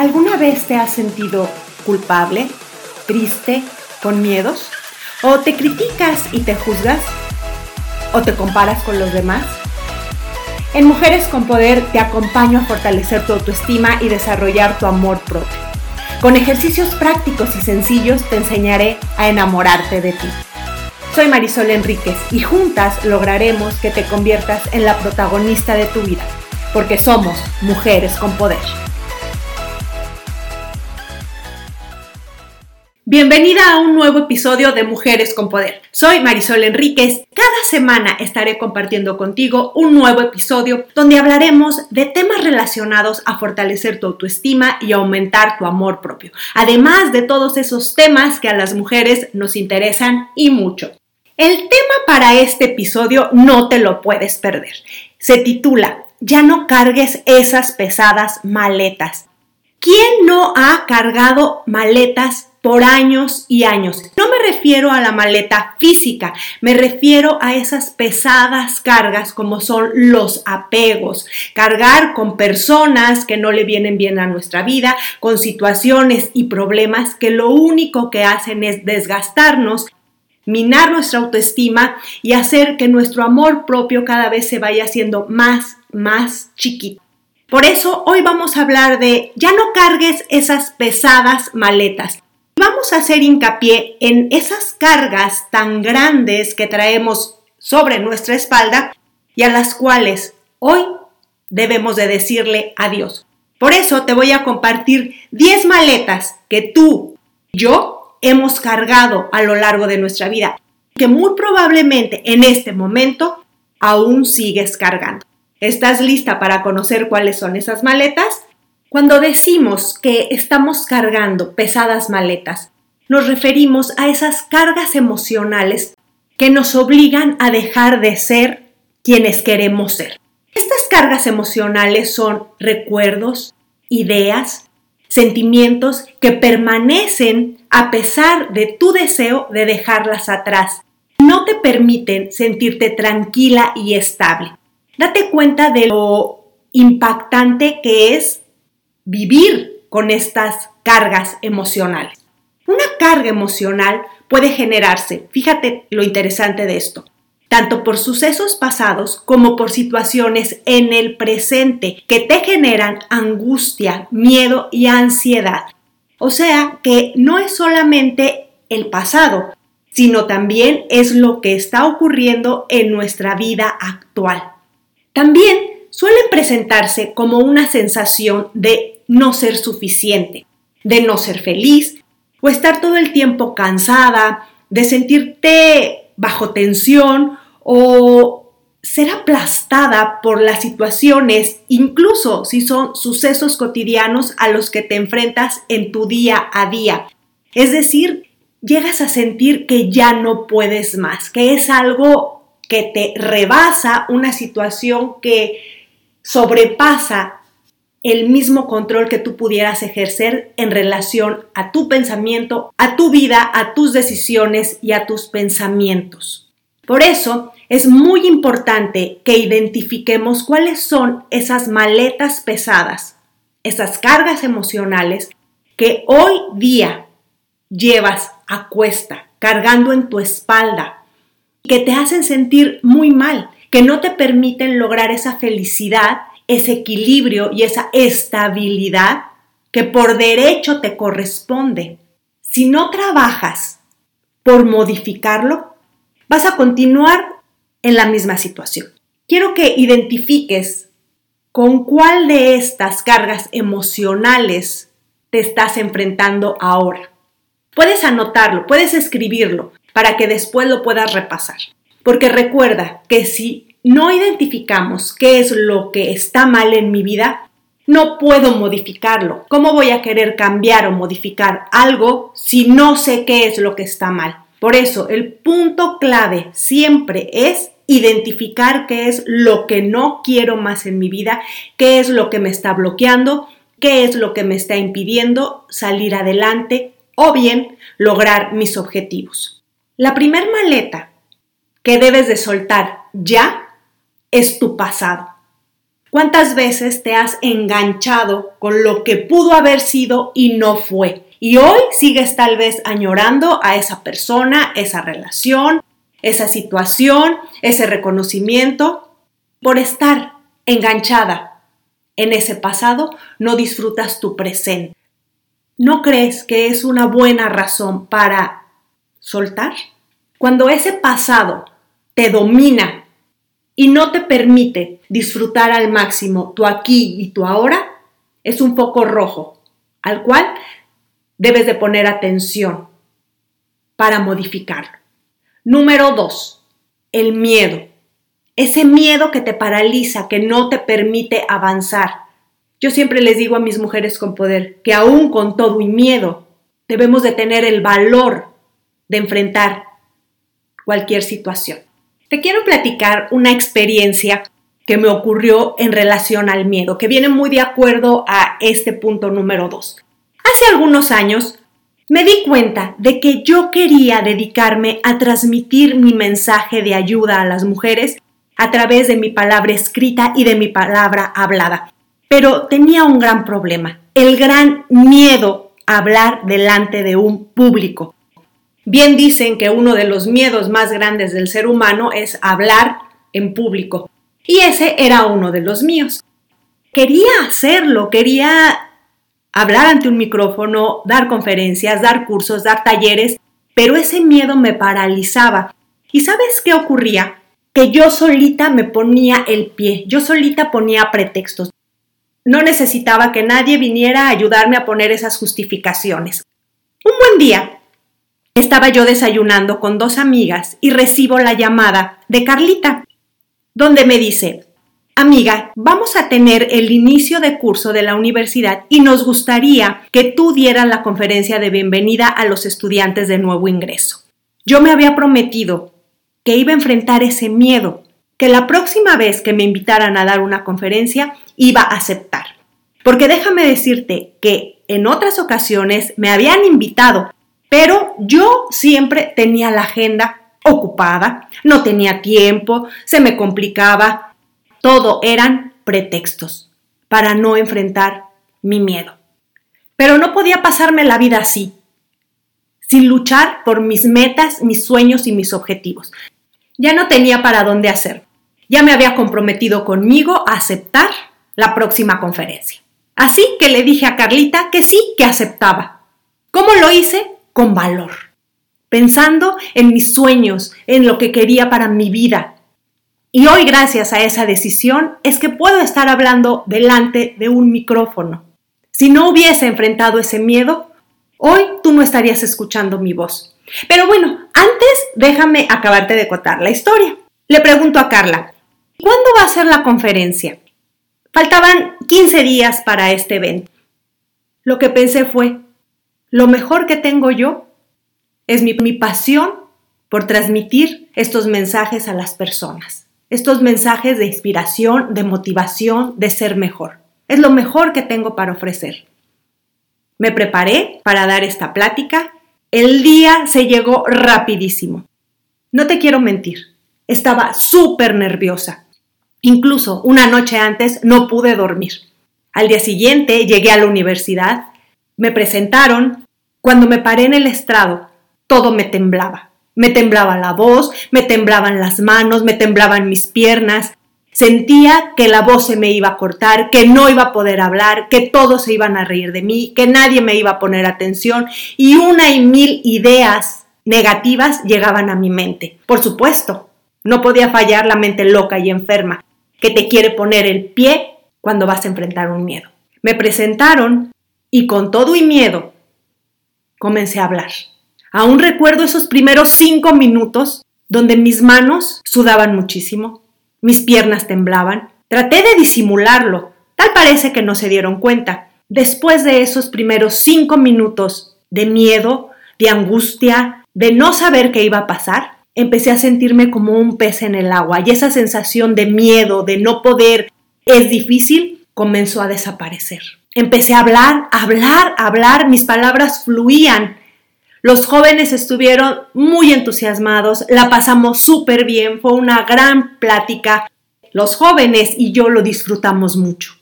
¿Alguna vez te has sentido culpable, triste, con miedos? ¿O te criticas y te juzgas? ¿O te comparas con los demás? En Mujeres con Poder te acompaño a fortalecer tu autoestima y desarrollar tu amor propio. Con ejercicios prácticos y sencillos te enseñaré a enamorarte de ti. Soy Marisol Enríquez y juntas lograremos que te conviertas en la protagonista de tu vida, porque somos mujeres con poder. Bienvenida a un nuevo episodio de Mujeres con Poder. Soy Marisol Enríquez. Cada semana estaré compartiendo contigo un nuevo episodio donde hablaremos de temas relacionados a fortalecer tu autoestima y aumentar tu amor propio. Además de todos esos temas que a las mujeres nos interesan y mucho. El tema para este episodio no te lo puedes perder. Se titula Ya no cargues esas pesadas maletas. ¿Quién no ha cargado maletas por años y años. No me refiero a la maleta física, me refiero a esas pesadas cargas como son los apegos, cargar con personas que no le vienen bien a nuestra vida, con situaciones y problemas que lo único que hacen es desgastarnos minar nuestra autoestima y hacer que nuestro amor propio cada vez se vaya haciendo más, más chiquito. Por eso hoy vamos a hablar de ya no cargues esas pesadas maletas. Vamos a hacer hincapié en esas cargas tan grandes que traemos sobre nuestra espalda y a las cuales hoy debemos de decirle adiós. Por eso te voy a compartir 10 maletas que tú y yo hemos cargado a lo largo de nuestra vida, que muy probablemente en este momento aún sigues cargando. ¿Estás lista para conocer cuáles son esas maletas? Cuando decimos que estamos cargando pesadas maletas, nos referimos a esas cargas emocionales que nos obligan a dejar de ser quienes queremos ser. Estas cargas emocionales son recuerdos, ideas, sentimientos que permanecen a pesar de tu deseo de dejarlas atrás. No te permiten sentirte tranquila y estable. Date cuenta de lo impactante que es vivir con estas cargas emocionales. Una carga emocional puede generarse, fíjate lo interesante de esto, tanto por sucesos pasados como por situaciones en el presente que te generan angustia, miedo y ansiedad. O sea que no es solamente el pasado, sino también es lo que está ocurriendo en nuestra vida actual. También suelen presentarse como una sensación de no ser suficiente, de no ser feliz o estar todo el tiempo cansada, de sentirte bajo tensión o ser aplastada por las situaciones, incluso si son sucesos cotidianos a los que te enfrentas en tu día a día. Es decir, llegas a sentir que ya no puedes más, que es algo que te rebasa, una situación que sobrepasa el mismo control que tú pudieras ejercer en relación a tu pensamiento, a tu vida, a tus decisiones y a tus pensamientos. Por eso es muy importante que identifiquemos cuáles son esas maletas pesadas, esas cargas emocionales que hoy día llevas a cuesta, cargando en tu espalda, que te hacen sentir muy mal, que no te permiten lograr esa felicidad ese equilibrio y esa estabilidad que por derecho te corresponde. Si no trabajas por modificarlo, vas a continuar en la misma situación. Quiero que identifiques con cuál de estas cargas emocionales te estás enfrentando ahora. Puedes anotarlo, puedes escribirlo para que después lo puedas repasar. Porque recuerda que si no identificamos qué es lo que está mal en mi vida, no puedo modificarlo. ¿Cómo voy a querer cambiar o modificar algo si no sé qué es lo que está mal? Por eso, el punto clave siempre es identificar qué es lo que no quiero más en mi vida, qué es lo que me está bloqueando, qué es lo que me está impidiendo salir adelante o bien lograr mis objetivos. La primer maleta que debes de soltar ya es tu pasado. ¿Cuántas veces te has enganchado con lo que pudo haber sido y no fue? Y hoy sigues tal vez añorando a esa persona, esa relación, esa situación, ese reconocimiento. Por estar enganchada en ese pasado, no disfrutas tu presente. ¿No crees que es una buena razón para soltar? Cuando ese pasado te domina y no te permite disfrutar al máximo tu aquí y tu ahora, es un foco rojo al cual debes de poner atención para modificarlo. Número dos, el miedo. Ese miedo que te paraliza, que no te permite avanzar. Yo siempre les digo a mis mujeres con poder que aún con todo y miedo, debemos de tener el valor de enfrentar cualquier situación. Te quiero platicar una experiencia que me ocurrió en relación al miedo, que viene muy de acuerdo a este punto número dos. Hace algunos años me di cuenta de que yo quería dedicarme a transmitir mi mensaje de ayuda a las mujeres a través de mi palabra escrita y de mi palabra hablada. Pero tenía un gran problema, el gran miedo a hablar delante de un público. Bien dicen que uno de los miedos más grandes del ser humano es hablar en público. Y ese era uno de los míos. Quería hacerlo, quería hablar ante un micrófono, dar conferencias, dar cursos, dar talleres, pero ese miedo me paralizaba. ¿Y sabes qué ocurría? Que yo solita me ponía el pie, yo solita ponía pretextos. No necesitaba que nadie viniera a ayudarme a poner esas justificaciones. Un buen día, estaba yo desayunando con dos amigas y recibo la llamada de Carlita, donde me dice, amiga, vamos a tener el inicio de curso de la universidad y nos gustaría que tú dieras la conferencia de bienvenida a los estudiantes de nuevo ingreso. Yo me había prometido que iba a enfrentar ese miedo, que la próxima vez que me invitaran a dar una conferencia iba a aceptar. Porque déjame decirte que en otras ocasiones me habían invitado pero yo siempre tenía la agenda ocupada, no tenía tiempo, se me complicaba. Todo eran pretextos para no enfrentar mi miedo. Pero no podía pasarme la vida así, sin luchar por mis metas, mis sueños y mis objetivos. Ya no tenía para dónde hacer. Ya me había comprometido conmigo a aceptar la próxima conferencia. Así que le dije a Carlita que sí, que aceptaba. ¿Cómo lo hice? Con valor, pensando en mis sueños, en lo que quería para mi vida. Y hoy, gracias a esa decisión, es que puedo estar hablando delante de un micrófono. Si no hubiese enfrentado ese miedo, hoy tú no estarías escuchando mi voz. Pero bueno, antes déjame acabarte de contar la historia. Le pregunto a Carla, ¿cuándo va a ser la conferencia? Faltaban 15 días para este evento. Lo que pensé fue, lo mejor que tengo yo es mi, pasión por transmitir estos mensajes a las personas, estos mensajes de inspiración, de motivación, de ser mejor. Es lo mejor que tengo para ofrecer. Me preparé para dar esta plática. El día se llegó rapidísimo. No te quiero mentir, estaba súper nerviosa. Incluso una noche antes no pude dormir. Al día siguiente llegué a la universidad me presentaron, cuando me paré en el estrado, todo me temblaba. Me temblaba la voz, me temblaban las manos, me temblaban mis piernas. Sentía que la voz se me iba a cortar, que no iba a poder hablar, que todos se iban a reír de mí, que nadie me iba a poner atención y una y mil ideas negativas llegaban a mi mente. Por supuesto, no podía fallar la mente loca y enferma que te quiere poner el pie cuando vas a enfrentar un miedo. Me presentaron y con todo y miedo comencé a hablar. Aún recuerdo esos primeros cinco minutos donde mis manos sudaban muchísimo, mis piernas temblaban. Traté de disimularlo, tal parece que no se dieron cuenta. Después de esos primeros cinco minutos de miedo, de angustia, de no saber qué iba a pasar, empecé a sentirme como un pez en el agua y esa sensación de miedo, de no poder, es difícil, comenzó a desaparecer. Empecé a hablar, a hablar, a hablar, mis palabras fluían. Los jóvenes estuvieron muy entusiasmados, la pasamos súper bien, fue una gran plática. los jóvenes y yo lo disfrutamos mucho.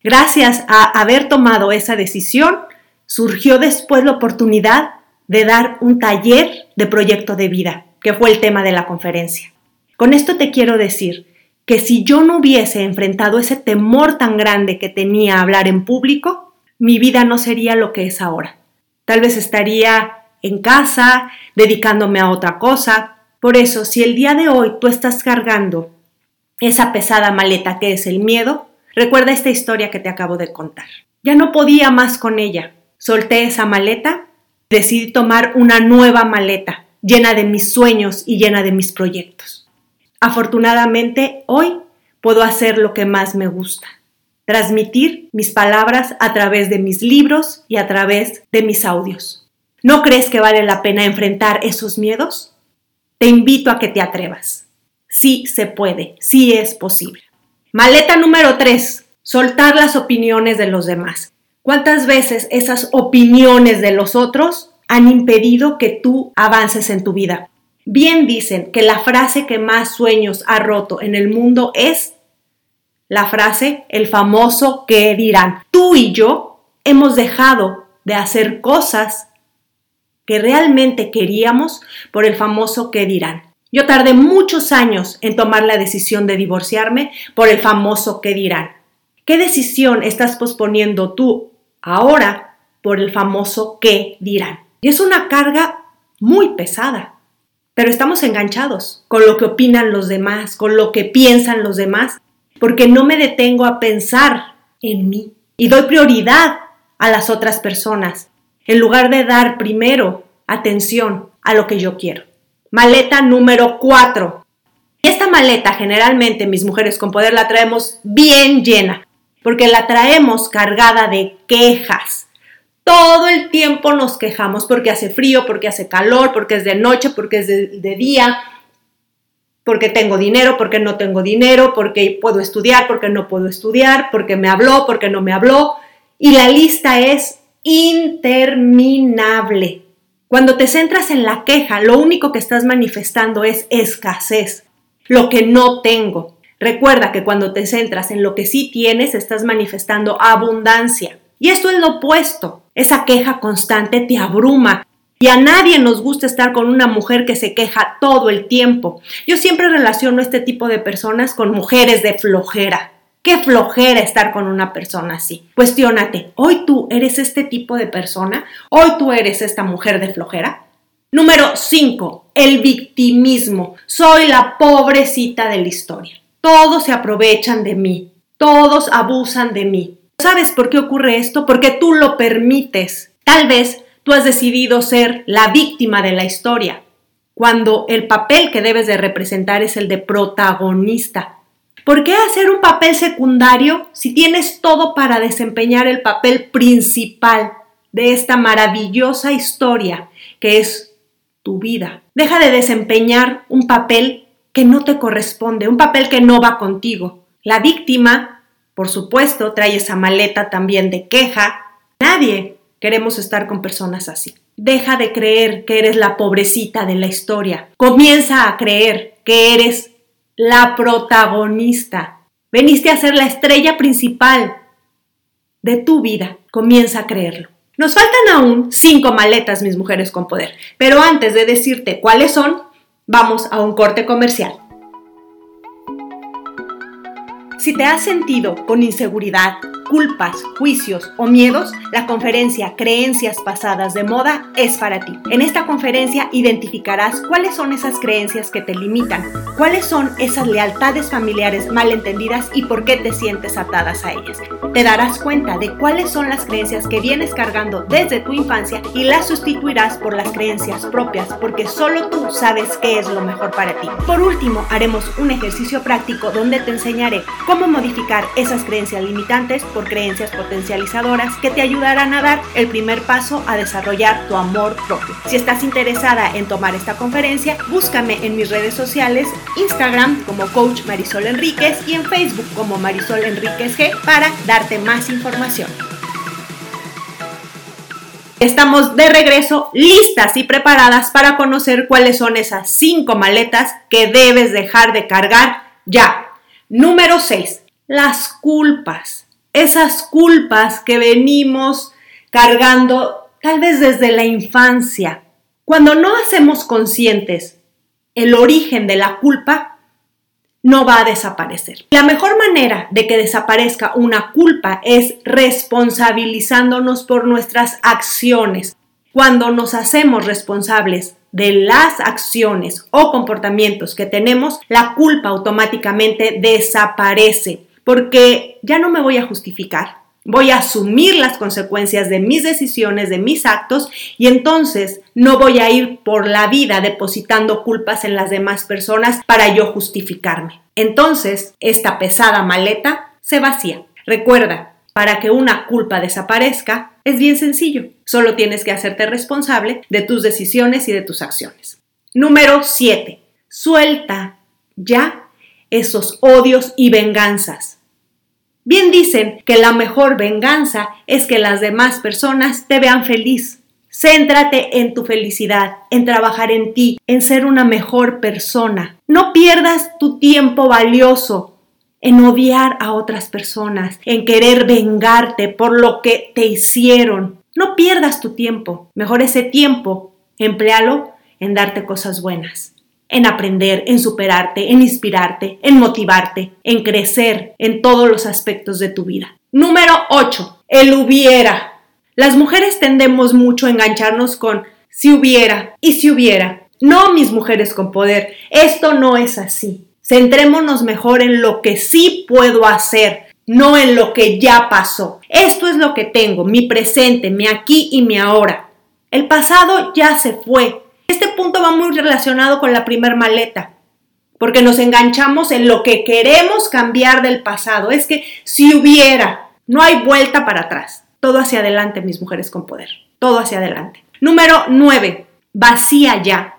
Gracias a haber tomado esa decisión, surgió después la oportunidad de dar un taller de proyecto de vida, que fue el tema de la conferencia. Con esto te quiero decir que si yo no hubiese enfrentado ese temor tan grande que tenía a hablar en público, mi vida no sería lo que es ahora. Tal vez estaría en casa, dedicándome a otra cosa. Por eso, si el día de hoy tú estás cargando esa pesada maleta que es el miedo, recuerda esta historia que te acabo de contar. Ya no podía más con ella. Solté esa maleta, decidí tomar una nueva maleta, llena de mis sueños y llena de mis proyectos. Afortunadamente, hoy puedo hacer lo que más me gusta, transmitir mis palabras a través de mis libros y a través de mis audios. ¿No crees que vale la pena enfrentar esos miedos? Te invito a que te atrevas. Sí se puede, sí es posible. Maleta número 3. Soltar las opiniones de los demás. ¿Cuántas veces esas opiniones de los otros han impedido que tú avances en tu vida? Bien dicen que la frase que más sueños ha roto en el mundo es la frase, el famoso que dirán. Tú y yo hemos dejado de hacer cosas que realmente queríamos por el famoso que dirán. Yo tardé muchos años en tomar la decisión de divorciarme por el famoso que dirán. ¿Qué decisión estás posponiendo tú ahora por el famoso que dirán? Y es una carga muy pesada, pero estamos enganchados con lo que opinan los demás, con lo que piensan los demás porque no me detengo a pensar en mí y doy prioridad a las otras personas, en lugar de dar primero atención a lo que yo quiero. Maleta número 4. Esta maleta generalmente mis mujeres con poder la traemos bien llena, porque la traemos cargada de quejas. Todo el tiempo nos quejamos porque hace frío, porque hace calor, porque es de noche, porque es de, día, porque tengo dinero, porque no tengo dinero, porque puedo estudiar, porque no puedo estudiar, porque me habló, porque no me habló. Y la lista es interminable. Cuando te centras en la queja, lo único que estás manifestando es escasez, lo que no tengo. Recuerda que cuando te centras en lo que sí tienes, estás manifestando abundancia. Y esto es lo opuesto. Esa queja constante te abruma, y a nadie nos gusta estar con una mujer que se queja todo el tiempo. Yo siempre relaciono este tipo de personas con mujeres de flojera. Qué flojera estar con una persona así. Cuestiónate, ¿hoy tú eres este tipo de persona? ¿Hoy tú eres esta mujer de flojera? Número 5. El victimismo. Soy la pobrecita de la historia. Todos se aprovechan de mí. Todos abusan de mí. ¿Sabes por qué ocurre esto? Porque tú lo permites. Tal vez tú has decidido ser la víctima de la historia, cuando el papel que debes de representar es el de protagonista. ¿Por qué hacer un papel secundario si tienes todo para desempeñar el papel principal de esta maravillosa historia que es tu vida? Deja de desempeñar un papel que no te corresponde, un papel que no va contigo. La víctima, por supuesto, trae esa maleta también de queja. Nadie Queremos estar con personas así. Deja de creer que eres la pobrecita de la historia. Comienza a creer que eres la protagonista. Veniste a ser la estrella principal de tu vida. Comienza a creerlo. Nos faltan aún cinco maletas, mis mujeres con poder. Pero antes de decirte cuáles son, vamos a un corte comercial. Si te has sentido con inseguridad, culpas, juicios o miedos, la conferencia Creencias pasadas de moda es para ti. En esta conferencia identificarás cuáles son esas creencias que te limitan, cuáles son esas lealtades familiares malentendidas y por qué te sientes atadas a ellas. Te darás cuenta de cuáles son las creencias que vienes cargando desde tu infancia y las sustituirás por las creencias propias porque solo tú sabes qué es lo mejor para ti. Por último, haremos un ejercicio práctico donde te enseñaré cómo modificar esas creencias limitantes creencias potencializadoras que te ayudarán a dar el primer paso a desarrollar tu amor propio. Si estás interesada en tomar esta conferencia, búscame en mis redes sociales, Instagram como Coach Marisol Enríquez y en Facebook como Marisol Enríquez G para darte más información. Estamos de regreso, listas y preparadas para conocer cuáles son esas cinco maletas que debes dejar de cargar ya Número 6. Las culpas. Esas culpas que venimos cargando tal vez desde la infancia. Cuando no hacemos conscientes el origen de la culpa, no va a desaparecer. La mejor manera de que desaparezca una culpa es responsabilizándonos por nuestras acciones. Cuando nos hacemos responsables de las acciones o comportamientos que tenemos, la culpa automáticamente desaparece porque ya no me voy a justificar, voy a asumir las consecuencias de mis decisiones, de mis actos y entonces no voy a ir por la vida depositando culpas en las demás personas para yo justificarme. Entonces, esta pesada maleta se vacía. Recuerda, para que una culpa desaparezca es bien sencillo. Solo tienes que hacerte responsable de tus decisiones y de tus acciones. Número 7. Suelta ya esos odios y venganzas. Bien dicen que la mejor venganza es que las demás personas te vean feliz. Céntrate en tu felicidad, en trabajar en ti, en ser una mejor persona. No pierdas tu tiempo valioso en odiar a otras personas, en querer vengarte por lo que te hicieron. No pierdas tu tiempo. Mejor ese tiempo, emplealo en darte cosas buenas, en aprender, en superarte, en inspirarte, en motivarte, en crecer en todos los aspectos de tu vida. Número 8. El hubiera. Las mujeres tendemos mucho a engancharnos con si hubiera y si hubiera. No, mis mujeres con poder, esto no es así. Centrémonos mejor en lo que sí puedo hacer, no en lo que ya pasó. Esto es lo que tengo, mi presente, mi aquí y mi ahora. El pasado ya se fue. Este punto va muy relacionado con la primer maleta, porque nos enganchamos en lo que queremos cambiar del pasado. Es que si hubiera, no hay vuelta para atrás. Todo hacia adelante, mis mujeres con poder. Todo hacia adelante. Número 9. Vacía ya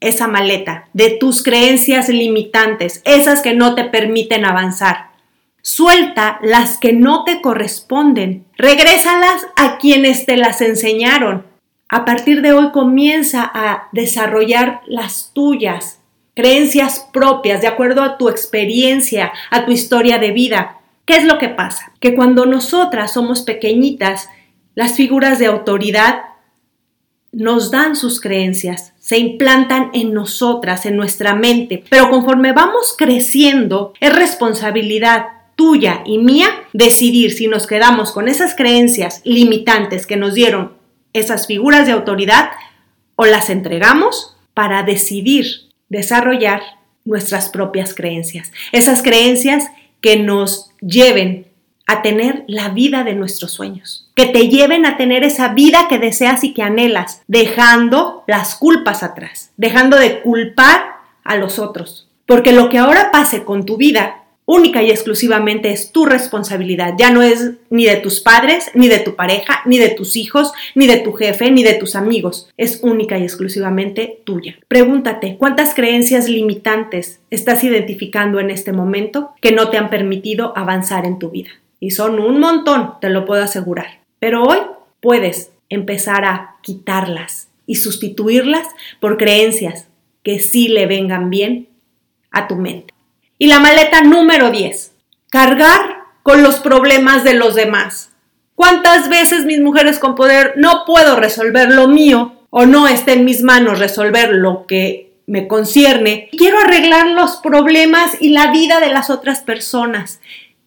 esa maleta de tus creencias limitantes, esas que no te permiten avanzar. Suelta las que no te corresponden. Regrésalas a quienes te las enseñaron. A partir de hoy comienza a desarrollar las tuyas, creencias propias, de acuerdo a tu experiencia, a tu historia de vida. ¿Qué es lo que pasa? Que cuando nosotras somos pequeñitas, las figuras de autoridad nos dan sus creencias, se implantan en nosotras, en nuestra mente, pero conforme vamos creciendo, es responsabilidad tuya y mía decidir si nos quedamos con esas creencias limitantes que nos dieron esas figuras de autoridad o las entregamos para decidir desarrollar nuestras propias creencias, esas creencias que nos lleven a tener la vida de nuestros sueños, que te lleven a tener esa vida que deseas y que anhelas, dejando las culpas atrás, dejando de culpar a los otros. Porque lo que ahora pase con tu vida, única y exclusivamente es tu responsabilidad. Ya no es ni de tus padres, ni de tu pareja, ni de tus hijos, ni de tu jefe, ni de tus amigos. Es única y exclusivamente tuya. Pregúntate, ¿cuántas creencias limitantes estás identificando en este momento que no te han permitido avanzar en tu vida? Y son un montón, te lo puedo asegurar. Pero hoy puedes empezar a quitarlas y sustituirlas por creencias que sí le vengan bien a tu mente. Y la maleta número 10. Cargar con los problemas de los demás. ¿Cuántas veces mis mujeres con poder no puedo resolver lo mío o no está en mis manos resolver lo que me concierne? Quiero arreglar los problemas y la vida de las otras personas.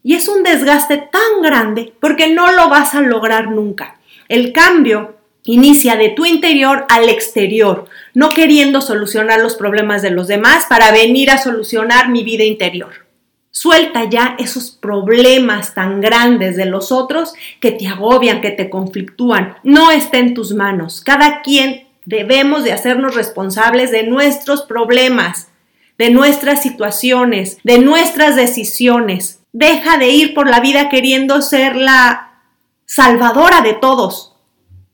Y es un desgaste tan grande porque no lo vas a lograr nunca. El cambio inicia de tu interior al exterior, no queriendo solucionar los problemas de los demás para venir a solucionar mi vida interior. Suelta ya esos problemas tan grandes de los otros que te agobian, que te conflictúan. No está en tus manos. Cada quien debemos de hacernos responsables de nuestros problemas, de nuestras situaciones, de nuestras decisiones. Deja de ir por la vida queriendo ser la salvadora de todos.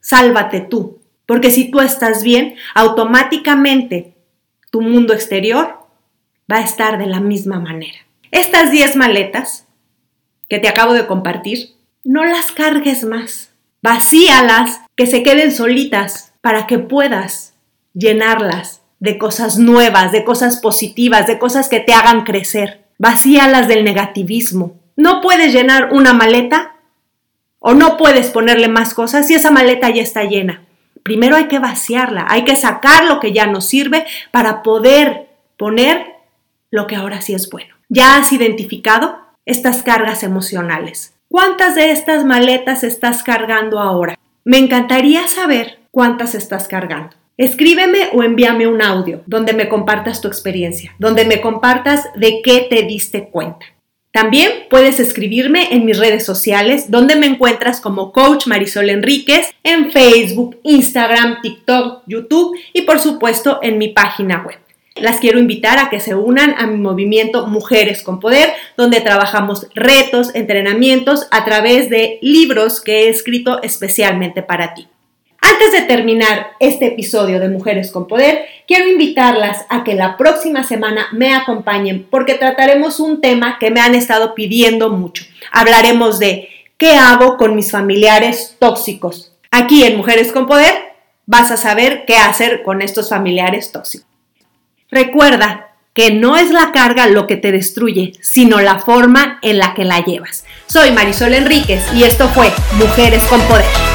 Sálvate tú, porque si tú estás bien, automáticamente tu mundo exterior va a estar de la misma manera. Estas 10 maletas que te acabo de compartir, no las cargues más. Vacíalas, que se queden solitas para que puedas llenarlas de cosas nuevas, de cosas positivas, de cosas que te hagan crecer. vacíalas del negativismo. No puedes llenar una maleta o no puedes ponerle más cosas si esa maleta ya está llena. Primero hay que vaciarla, hay que sacar lo que ya no sirve para poder poner lo que ahora sí es bueno. ¿Ya has identificado estas cargas emocionales? ¿Cuántas de estas maletas estás cargando ahora? Me encantaría saber cuántas estás cargando. Escríbeme o envíame un audio donde me compartas tu experiencia, donde me compartas de qué te diste cuenta. También puedes escribirme en mis redes sociales, donde me encuentras como Coach Marisol Enríquez, en Facebook, Instagram, TikTok, YouTube y por supuesto en mi página web. Las quiero invitar a que se unan a mi movimiento Mujeres con Poder, donde trabajamos retos, entrenamientos a través de libros que he escrito especialmente para ti. Antes de terminar este episodio de Mujeres con Poder, quiero invitarlas a que la próxima semana me acompañen porque trataremos un tema que me han estado pidiendo mucho. Hablaremos de qué hago con mis familiares tóxicos. Aquí en Mujeres con Poder vas a saber qué hacer con estos familiares tóxicos. Recuerda que no es la carga lo que te destruye, sino la forma en la que la llevas. Soy Marisol Enríquez y esto fue Mujeres con Poder.